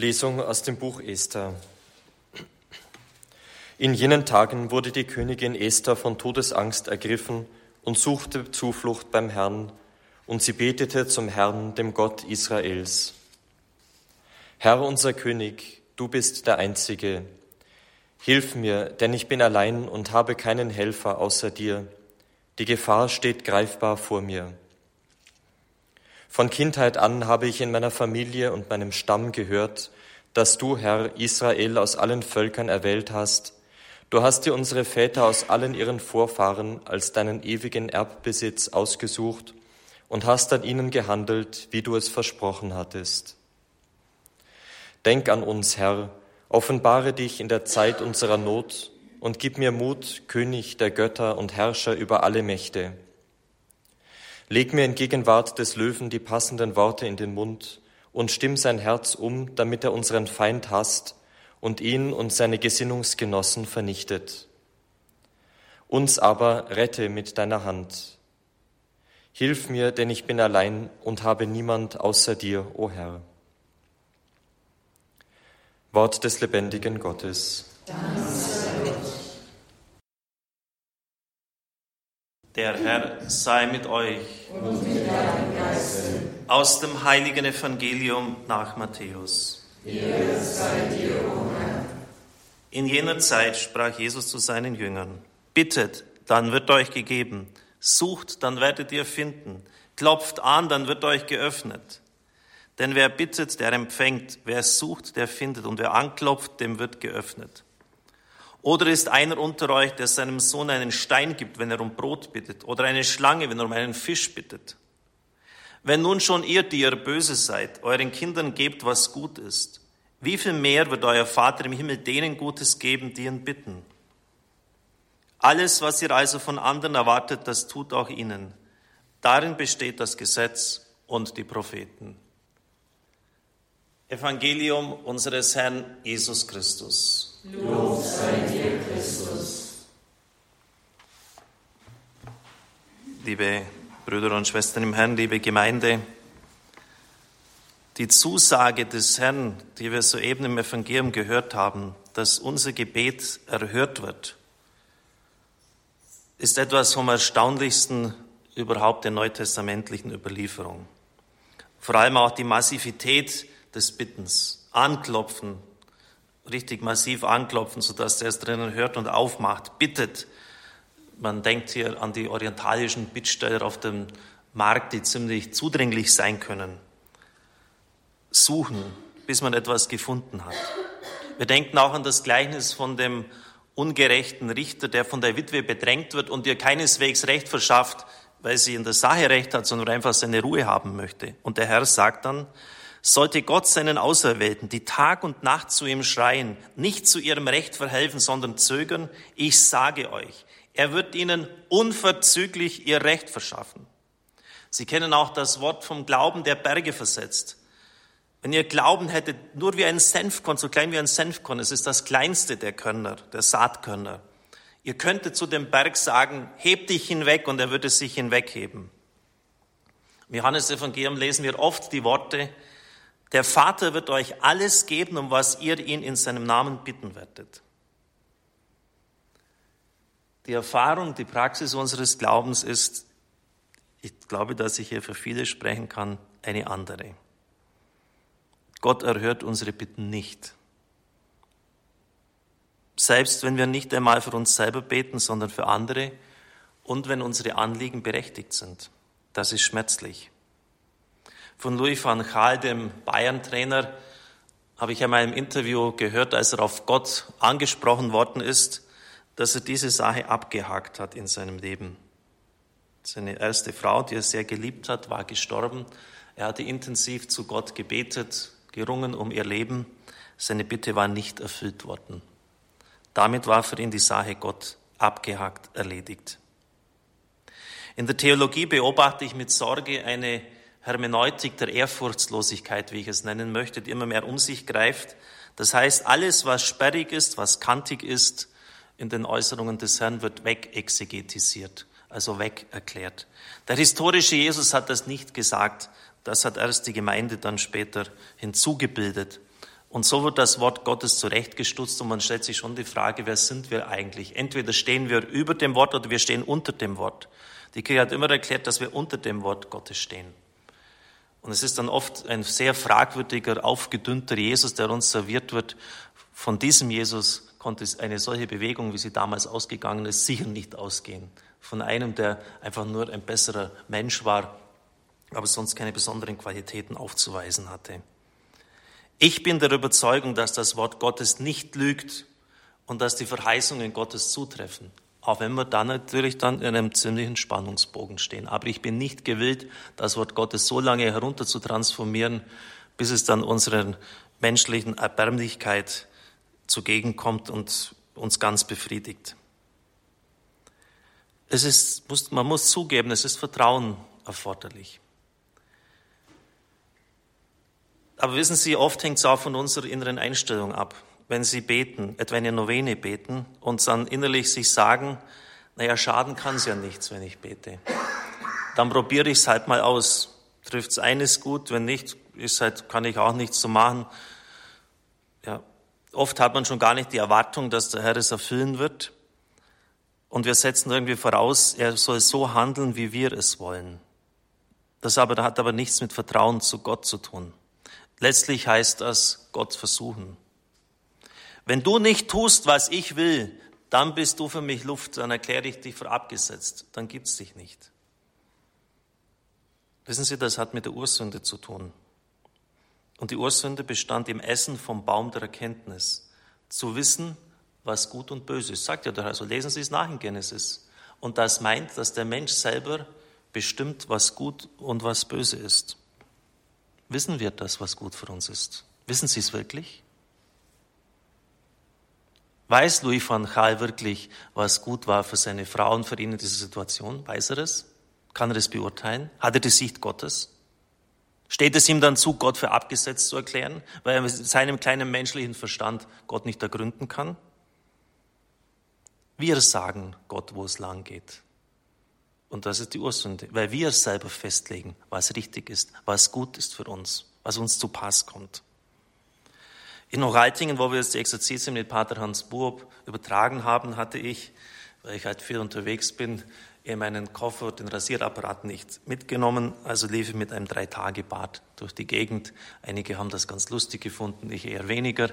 Lesung aus dem Buch Esther. In jenen Tagen wurde die Königin Esther von Todesangst ergriffen und suchte Zuflucht beim Herrn, und sie betete zum Herrn, dem Gott Israels. Herr unser König, du bist der Einzige. Hilf mir, denn ich bin allein und habe keinen Helfer außer dir. Die Gefahr steht greifbar vor mir. Von Kindheit an habe ich in meiner Familie und meinem Stamm gehört, dass du, Herr, Israel aus allen Völkern erwählt hast. Du hast dir unsere Väter aus allen ihren Vorfahren als deinen ewigen Erbbesitz ausgesucht und hast an ihnen gehandelt, wie du es versprochen hattest. Denk an uns, Herr, offenbare dich in der Zeit unserer Not und gib mir Mut, König der Götter und Herrscher über alle Mächte. Leg mir in Gegenwart des Löwen die passenden Worte in den Mund und stimm sein Herz um, damit er unseren Feind hasst und ihn und seine Gesinnungsgenossen vernichtet. Uns aber rette mit deiner Hand. Hilf mir, denn ich bin allein und habe niemand außer dir, o Herr. Wort des lebendigen Gottes. Danke. Der Herr sei mit euch. Und mit deinem Geiste. Aus dem heiligen Evangelium nach Matthäus. Ehre sei dir, o Herr. In jener Zeit sprach Jesus zu seinen Jüngern: Bittet, dann wird euch gegeben. Sucht, dann werdet ihr finden. Klopft an, dann wird euch geöffnet. Denn wer bittet, der empfängt. Wer sucht, der findet. Und wer anklopft, dem wird geöffnet. Oder ist einer unter euch, der seinem Sohn einen Stein gibt, wenn er um Brot bittet, oder eine Schlange, wenn er um einen Fisch bittet? Wenn nun schon ihr, die ihr böse seid, euren Kindern gebt, was gut ist, wie viel mehr wird euer Vater im Himmel denen Gutes geben, die ihn bitten? Alles, was ihr also von anderen erwartet, das tut auch ihnen. Darin besteht das Gesetz und die Propheten. Evangelium unseres Herrn Jesus Christus. Lob sei dir, Christus. Liebe Brüder und Schwestern im Herrn, liebe Gemeinde, die Zusage des Herrn, die wir soeben im Evangelium gehört haben, dass unser Gebet erhört wird, ist etwas vom Erstaunlichsten überhaupt der neutestamentlichen Überlieferung. Vor allem auch die Massivität des Bittens, Anklopfen, richtig massiv anklopfen, sodass er es drinnen hört und aufmacht, bittet. Man denkt hier an die orientalischen Bittsteller auf dem Markt, die ziemlich zudringlich sein können. Suchen, bis man etwas gefunden hat. Wir denken auch an das Gleichnis von dem ungerechten Richter, der von der Witwe bedrängt wird und ihr keineswegs Recht verschafft, weil sie in der Sache Recht hat, sondern einfach seine Ruhe haben möchte. Und der Herr sagt dann, sollte Gott seinen Auserwählten, die Tag und Nacht zu ihm schreien, nicht zu ihrem Recht verhelfen, sondern zögern, ich sage euch, er wird ihnen unverzüglich ihr Recht verschaffen. Sie kennen auch das Wort vom Glauben, der Berge versetzt. Wenn ihr Glauben hättet, nur wie ein Senfkorn, so klein wie ein Senfkorn, es ist das kleinste der Körner, der Saatkörner. Ihr könntet zu dem Berg sagen, heb dich hinweg und er würde sich hinwegheben. Im Johannes-Evangelium lesen wir oft die Worte, der Vater wird euch alles geben, um was ihr ihn in seinem Namen bitten werdet. Die Erfahrung, die Praxis unseres Glaubens ist, ich glaube, dass ich hier für viele sprechen kann, eine andere. Gott erhört unsere Bitten nicht. Selbst wenn wir nicht einmal für uns selber beten, sondern für andere und wenn unsere Anliegen berechtigt sind. Das ist schmerzlich von Louis van Gaal, dem Bayern-Trainer, habe ich einmal im Interview gehört, als er auf Gott angesprochen worden ist, dass er diese Sache abgehakt hat in seinem Leben. Seine erste Frau, die er sehr geliebt hat, war gestorben. Er hatte intensiv zu Gott gebetet, gerungen um ihr Leben. Seine Bitte war nicht erfüllt worden. Damit war für ihn die Sache Gott abgehakt, erledigt. In der Theologie beobachte ich mit Sorge eine Hermeneutik der Ehrfurchtslosigkeit, wie ich es nennen möchte, die immer mehr um sich greift. Das heißt, alles, was sperrig ist, was kantig ist, in den Äußerungen des Herrn wird wegexegetisiert, also weg erklärt. Der historische Jesus hat das nicht gesagt. Das hat erst die Gemeinde dann später hinzugebildet. Und so wird das Wort Gottes zurechtgestutzt und man stellt sich schon die Frage, wer sind wir eigentlich? Entweder stehen wir über dem Wort oder wir stehen unter dem Wort. Die Kirche hat immer erklärt, dass wir unter dem Wort Gottes stehen. Und es ist dann oft ein sehr fragwürdiger, aufgedünnter Jesus, der uns serviert wird. Von diesem Jesus konnte eine solche Bewegung, wie sie damals ausgegangen ist, sicher nicht ausgehen. Von einem, der einfach nur ein besserer Mensch war, aber sonst keine besonderen Qualitäten aufzuweisen hatte. Ich bin der Überzeugung, dass das Wort Gottes nicht lügt und dass die Verheißungen Gottes zutreffen. Auch wenn wir dann natürlich dann in einem ziemlichen Spannungsbogen stehen. Aber ich bin nicht gewillt, das Wort Gottes so lange herunter zu transformieren, bis es dann unserer menschlichen Erbärmlichkeit zugegen kommt und uns ganz befriedigt. Es ist, man muss zugeben, es ist Vertrauen erforderlich. Aber wissen Sie, oft hängt es auch von unserer inneren Einstellung ab. Wenn Sie beten, etwa eine Novene beten und dann innerlich sich sagen, naja, schaden kann es ja nichts, wenn ich bete. Dann probiere ich es halt mal aus. Trifft es eines gut, wenn nicht, ist halt, kann ich auch nichts zu machen. Oft hat man schon gar nicht die Erwartung, dass der Herr es erfüllen wird. Und wir setzen irgendwie voraus, er soll so handeln, wie wir es wollen. Das aber, hat aber nichts mit Vertrauen zu Gott zu tun. Letztlich heißt das Gott versuchen. Wenn du nicht tust, was ich will, dann bist du für mich Luft, dann erkläre ich dich für abgesetzt, dann gibt's dich nicht. Wissen Sie, das hat mit der Ursünde zu tun. Und die Ursünde bestand im Essen vom Baum der Erkenntnis. Zu wissen, was gut und böse ist. Sagt ja der Herr, so lesen Sie es nach in Genesis. Und das meint, dass der Mensch selber bestimmt, was gut und was böse ist. Wissen wir das, was gut für uns ist? Wissen Sie es wirklich? Weiß Louis van Gaal wirklich, was gut war für seine Frau und für ihn in dieser Situation? Weiß er es? Kann er es beurteilen? Hat er die Sicht Gottes? Steht es ihm dann zu, Gott für abgesetzt zu erklären, weil er mit seinem kleinen menschlichen Verstand Gott nicht ergründen kann? Wir sagen Gott, wo es lang geht. Und das ist die Ursünde, weil wir selber festlegen, was richtig ist, was gut ist für uns, was uns zu Pass kommt. In Hochaltingen, wo wir jetzt die Exerzitien mit Pater Hans Buob übertragen haben, hatte ich, weil ich halt viel unterwegs bin, in meinen Koffer den Rasierapparat nicht mitgenommen, also lief ich mit einem Drei-Tage-Bad durch die Gegend. Einige haben das ganz lustig gefunden, ich eher weniger.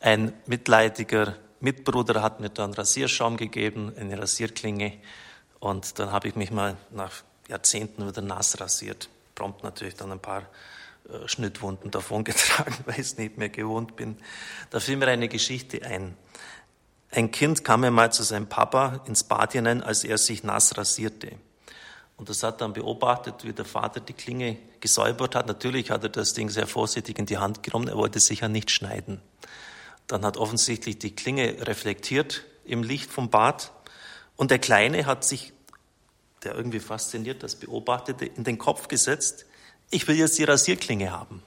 Ein mitleidiger Mitbruder hat mir dann Rasierschaum gegeben, eine Rasierklinge und dann habe ich mich mal nach Jahrzehnten wieder nass rasiert. Prompt natürlich dann ein paar äh, Schnittwunden davongetragen, weil ich es nicht mehr gewohnt bin. Da fiel mir eine Geschichte ein. Ein Kind kam einmal zu seinem Papa ins Bad hinein, als er sich nass rasierte. Und das hat dann beobachtet, wie der Vater die Klinge gesäubert hat. Natürlich hat er das Ding sehr vorsichtig in die Hand genommen, er wollte sich ja nicht schneiden. Dann hat offensichtlich die Klinge reflektiert im Licht vom Bad und der Kleine hat sich, der irgendwie fasziniert das beobachtete, in den Kopf gesetzt, ich will jetzt die Rasierklinge haben.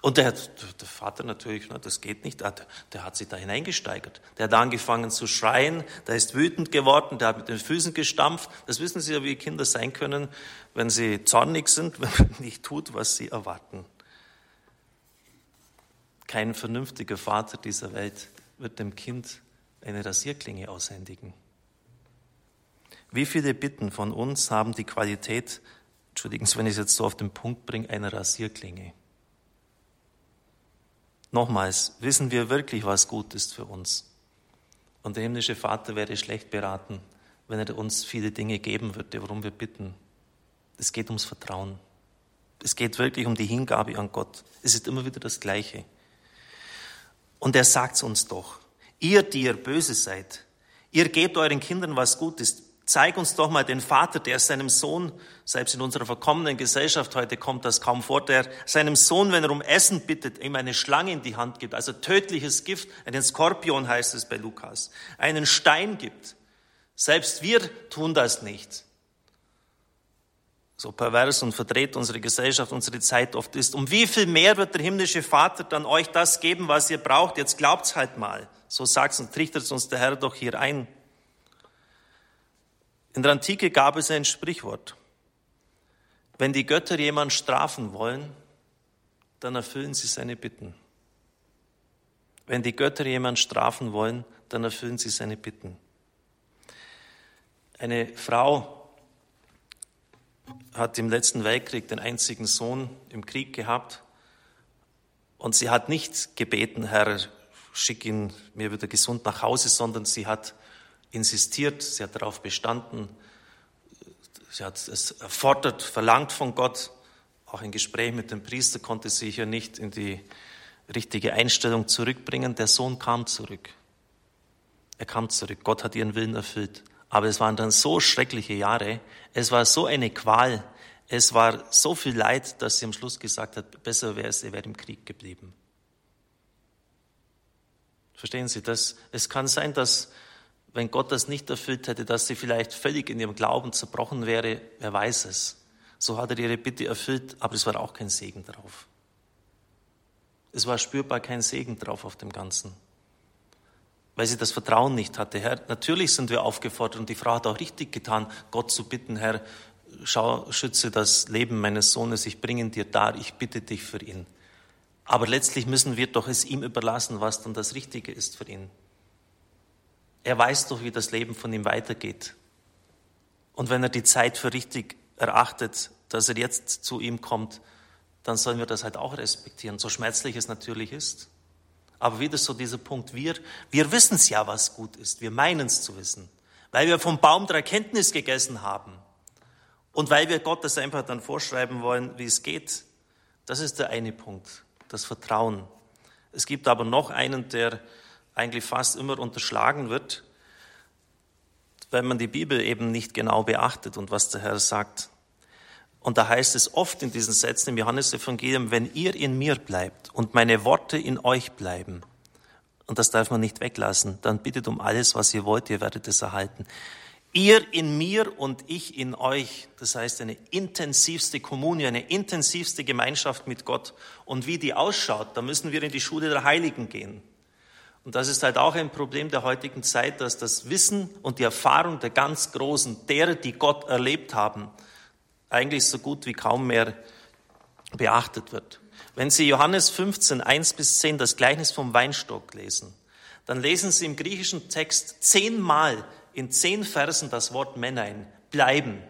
Und der, der Vater natürlich, na, das geht nicht, der, der hat sich da hineingesteigert. Der hat angefangen zu schreien, der ist wütend geworden, der hat mit den Füßen gestampft. Das wissen Sie ja, wie Kinder sein können, wenn sie zornig sind, wenn man nicht tut, was sie erwarten. Kein vernünftiger Vater dieser Welt wird dem Kind eine Rasierklinge aushändigen. Wie viele Bitten von uns haben die Qualität, entschuldigen Sie, wenn ich es jetzt so auf den Punkt bringe, einer Rasierklinge? Nochmals, wissen wir wirklich, was gut ist für uns? Und der himmlische Vater wäre schlecht beraten, wenn er uns viele Dinge geben würde, worum wir bitten. Es geht ums Vertrauen. Es geht wirklich um die Hingabe an Gott. Es ist immer wieder das Gleiche. Und er sagt es uns doch. Ihr, die ihr böse seid, ihr gebt euren Kindern was Gutes. Zeig uns doch mal den Vater, der seinem Sohn, selbst in unserer verkommenen Gesellschaft heute kommt das kaum vor, der seinem Sohn, wenn er um Essen bittet, ihm eine Schlange in die Hand gibt, also tödliches Gift, einen Skorpion heißt es bei Lukas, einen Stein gibt. Selbst wir tun das nicht. So pervers und verdreht unsere Gesellschaft, unsere Zeit oft ist. Um wie viel mehr wird der himmlische Vater dann euch das geben, was ihr braucht? Jetzt glaubt's halt mal. So sagt und trichtert uns der Herr doch hier ein. In der Antike gab es ein Sprichwort. Wenn die Götter jemand strafen wollen, dann erfüllen sie seine Bitten. Wenn die Götter jemanden strafen wollen, dann erfüllen sie seine Bitten. Eine Frau hat im letzten Weltkrieg den einzigen Sohn im Krieg gehabt und sie hat nicht gebeten, Herr, schick ihn mir wieder gesund nach Hause, sondern sie hat insistiert, sie hat darauf bestanden, sie hat es erfordert, verlangt von Gott. Auch ein Gespräch mit dem Priester konnte sie hier nicht in die richtige Einstellung zurückbringen. Der Sohn kam zurück. Er kam zurück. Gott hat ihren Willen erfüllt. Aber es waren dann so schreckliche Jahre. Es war so eine Qual. Es war so viel Leid, dass sie am Schluss gesagt hat, besser wäre es, er wäre im Krieg geblieben. Verstehen Sie das? Es kann sein, dass, wenn Gott das nicht erfüllt hätte, dass sie vielleicht völlig in ihrem Glauben zerbrochen wäre. Wer weiß es. So hat er ihre Bitte erfüllt, aber es war auch kein Segen drauf. Es war spürbar kein Segen drauf auf dem Ganzen, weil sie das Vertrauen nicht hatte. Herr, natürlich sind wir aufgefordert und die Frau hat auch richtig getan, Gott zu bitten, Herr, schau, schütze das Leben meines Sohnes, ich bringe ihn dir dar, ich bitte dich für ihn. Aber letztlich müssen wir doch es ihm überlassen, was dann das Richtige ist für ihn. Er weiß doch, wie das Leben von ihm weitergeht. Und wenn er die Zeit für richtig erachtet, dass er jetzt zu ihm kommt, dann sollen wir das halt auch respektieren, so schmerzlich es natürlich ist. Aber wieder so dieser Punkt, wir, wir wissen es ja, was gut ist, wir meinen es zu wissen, weil wir vom Baum der Erkenntnis gegessen haben und weil wir Gott das einfach dann vorschreiben wollen, wie es geht. Das ist der eine Punkt, das Vertrauen. Es gibt aber noch einen, der eigentlich fast immer unterschlagen wird, wenn man die Bibel eben nicht genau beachtet und was der Herr sagt. Und da heißt es oft in diesen Sätzen im Johannesevangelium, wenn ihr in mir bleibt und meine Worte in euch bleiben, und das darf man nicht weglassen, dann bittet um alles, was ihr wollt, ihr werdet es erhalten. Ihr in mir und ich in euch, das heißt eine intensivste Kommunion, eine intensivste Gemeinschaft mit Gott. Und wie die ausschaut, da müssen wir in die Schule der Heiligen gehen. Und das ist halt auch ein Problem der heutigen Zeit, dass das Wissen und die Erfahrung der ganz Großen, derer, die Gott erlebt haben, eigentlich so gut wie kaum mehr beachtet wird. Wenn Sie Johannes 15, 1 bis 10, das Gleichnis vom Weinstock lesen, dann lesen Sie im griechischen Text zehnmal in zehn Versen das Wort Männein, bleiben,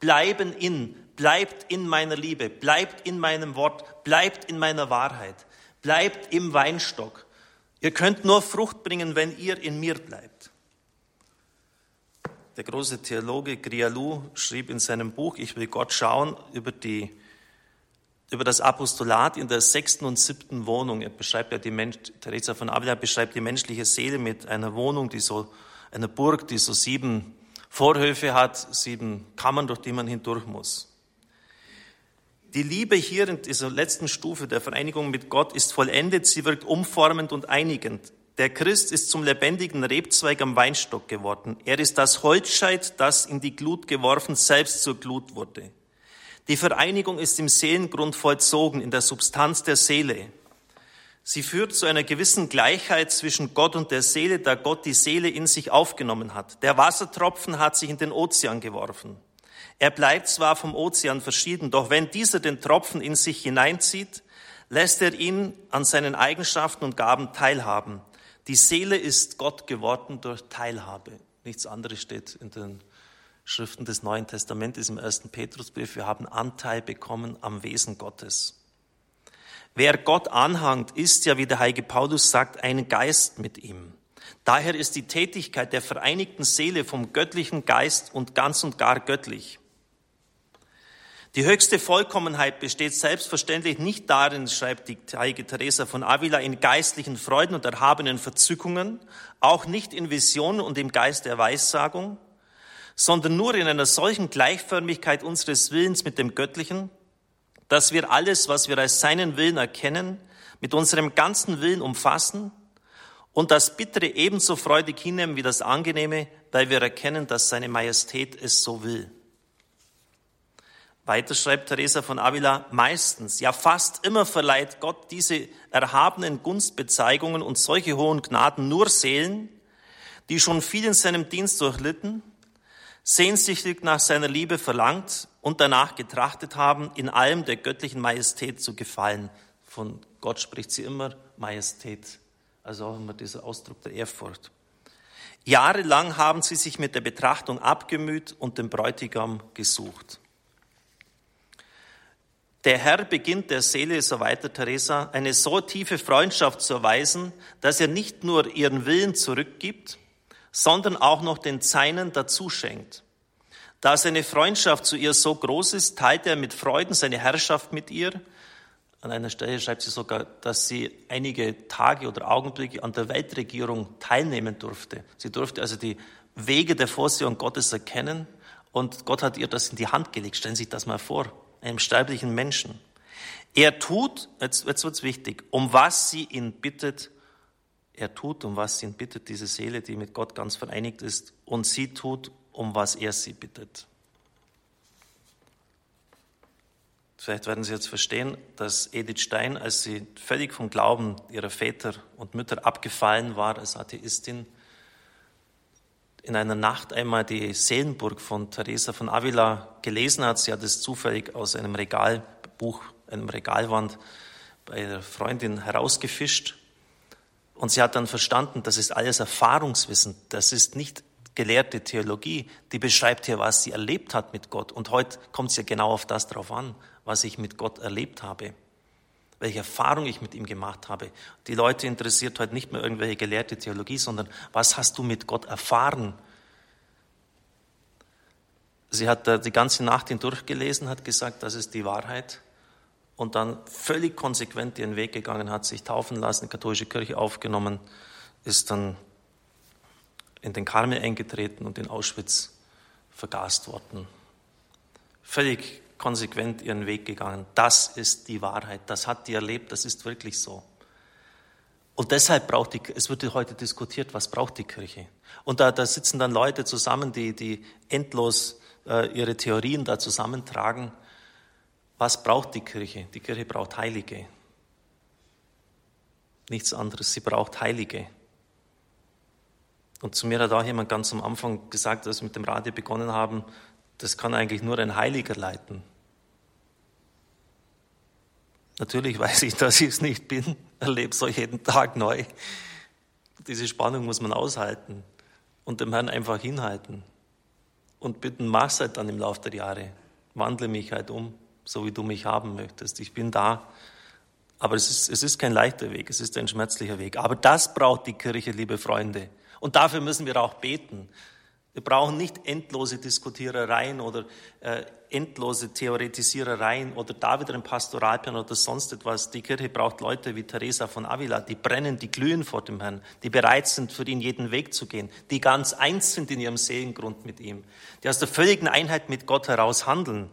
bleiben in, bleibt in meiner Liebe, bleibt in meinem Wort, bleibt in meiner Wahrheit, bleibt im Weinstock. Ihr könnt nur Frucht bringen, wenn ihr in mir bleibt. Der große Theologe Grialou schrieb in seinem Buch Ich will Gott schauen über, die, über das Apostolat in der sechsten und siebten Wohnung. Er beschreibt ja die Mensch, Teresa von Avila beschreibt die menschliche Seele mit einer Wohnung, die so, einer Burg, die so sieben Vorhöfe hat, sieben Kammern, durch die man hindurch muss. Die Liebe hier in dieser letzten Stufe der Vereinigung mit Gott ist vollendet, sie wirkt umformend und einigend. Der Christ ist zum lebendigen Rebzweig am Weinstock geworden. Er ist das Holzscheit, das in die Glut geworfen, selbst zur Glut wurde. Die Vereinigung ist im Seelengrund vollzogen, in der Substanz der Seele. Sie führt zu einer gewissen Gleichheit zwischen Gott und der Seele, da Gott die Seele in sich aufgenommen hat. Der Wassertropfen hat sich in den Ozean geworfen. Er bleibt zwar vom Ozean verschieden, doch wenn dieser den Tropfen in sich hineinzieht, lässt er ihn an seinen Eigenschaften und Gaben teilhaben. Die Seele ist Gott geworden durch Teilhabe. Nichts anderes steht in den Schriften des Neuen Testamentes im ersten Petrusbrief. Wir haben Anteil bekommen am Wesen Gottes. Wer Gott anhangt, ist ja, wie der heilige Paulus sagt, ein Geist mit ihm. Daher ist die Tätigkeit der vereinigten Seele vom göttlichen Geist und ganz und gar göttlich. Die höchste Vollkommenheit besteht selbstverständlich nicht darin, schreibt die heilige Teresa von Avila, in geistlichen Freuden und erhabenen Verzückungen, auch nicht in Visionen und im Geist der Weissagung, sondern nur in einer solchen Gleichförmigkeit unseres Willens mit dem Göttlichen, dass wir alles, was wir als seinen Willen erkennen, mit unserem ganzen Willen umfassen und das Bittere ebenso freudig hinnehmen wie das Angenehme, weil wir erkennen, dass seine Majestät es so will. Weiter schreibt Teresa von Avila, meistens, ja fast immer verleiht Gott diese erhabenen Gunstbezeigungen und solche hohen Gnaden nur Seelen, die schon viel in seinem Dienst durchlitten, sehnsüchtig nach seiner Liebe verlangt und danach getrachtet haben, in allem der göttlichen Majestät zu gefallen. Von Gott spricht sie immer Majestät. Also auch immer dieser Ausdruck der Ehrfurcht. Jahrelang haben sie sich mit der Betrachtung abgemüht und den Bräutigam gesucht. Der Herr beginnt der Seele, so weiter Teresa, eine so tiefe Freundschaft zu erweisen, dass er nicht nur ihren Willen zurückgibt, sondern auch noch den Seinen dazu schenkt. Da seine Freundschaft zu ihr so groß ist, teilt er mit Freuden seine Herrschaft mit ihr. An einer Stelle schreibt sie sogar, dass sie einige Tage oder Augenblicke an der Weltregierung teilnehmen durfte. Sie durfte also die Wege der Vorsehung Gottes erkennen und Gott hat ihr das in die Hand gelegt. Stellen Sie sich das mal vor einem sterblichen Menschen. Er tut, jetzt, jetzt wird's wichtig, um was sie ihn bittet. Er tut, um was sie ihn bittet, diese Seele, die mit Gott ganz vereinigt ist. Und sie tut, um was er sie bittet. Vielleicht werden Sie jetzt verstehen, dass Edith Stein, als sie völlig vom Glauben ihrer Väter und Mütter abgefallen war als Atheistin, in einer Nacht einmal die Seelenburg von Teresa von Avila gelesen hat. Sie hat es zufällig aus einem Regalbuch, einem Regalwand bei der Freundin herausgefischt. Und sie hat dann verstanden, das ist alles Erfahrungswissen. Das ist nicht gelehrte Theologie. Die beschreibt hier, was sie erlebt hat mit Gott. Und heute kommt es ja genau auf das drauf an, was ich mit Gott erlebt habe welche Erfahrung ich mit ihm gemacht habe. Die Leute interessiert heute nicht mehr irgendwelche gelehrte Theologie, sondern was hast du mit Gott erfahren? Sie hat die ganze Nacht hindurch gelesen, hat gesagt, das ist die Wahrheit und dann völlig konsequent ihren Weg gegangen, hat sich taufen lassen, die katholische Kirche aufgenommen, ist dann in den Karmel eingetreten und in Auschwitz vergast worden. Völlig konsequent ihren Weg gegangen. Das ist die Wahrheit. Das hat die erlebt. Das ist wirklich so. Und deshalb braucht die, es wird heute diskutiert, was braucht die Kirche? Und da, da sitzen dann Leute zusammen, die, die endlos äh, ihre Theorien da zusammentragen. Was braucht die Kirche? Die Kirche braucht Heilige. Nichts anderes. Sie braucht Heilige. Und zu mir hat auch jemand ganz am Anfang gesagt, als wir mit dem Radio begonnen haben, das kann eigentlich nur ein Heiliger leiten. Natürlich weiß ich, dass ich es nicht bin, erlebe es euch jeden Tag neu. Diese Spannung muss man aushalten und dem Herrn einfach hinhalten und bitten, mach's halt dann im Laufe der Jahre. Wandle mich halt um, so wie du mich haben möchtest. Ich bin da. Aber es ist, es ist kein leichter Weg, es ist ein schmerzlicher Weg. Aber das braucht die Kirche, liebe Freunde. Und dafür müssen wir auch beten. Wir brauchen nicht endlose Diskutierereien oder äh, endlose Theoretisierereien oder da wieder ein Pastoralplan oder sonst etwas. Die Kirche braucht Leute wie Teresa von Avila, die brennen, die glühen vor dem Herrn, die bereit sind, für ihn jeden Weg zu gehen, die ganz eins sind in ihrem Seelengrund mit ihm, die aus der völligen Einheit mit Gott heraus handeln.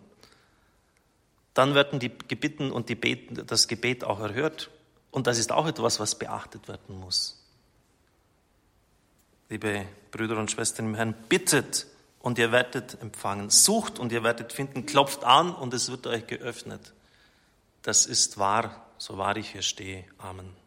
Dann werden die Gebitten und die Beten, das Gebet auch erhört. Und das ist auch etwas, was beachtet werden muss liebe Brüder und Schwestern im Herrn, bittet und ihr werdet empfangen. Sucht und ihr werdet finden. Klopft an und es wird euch geöffnet. Das ist wahr, so wahr ich hier stehe. Amen.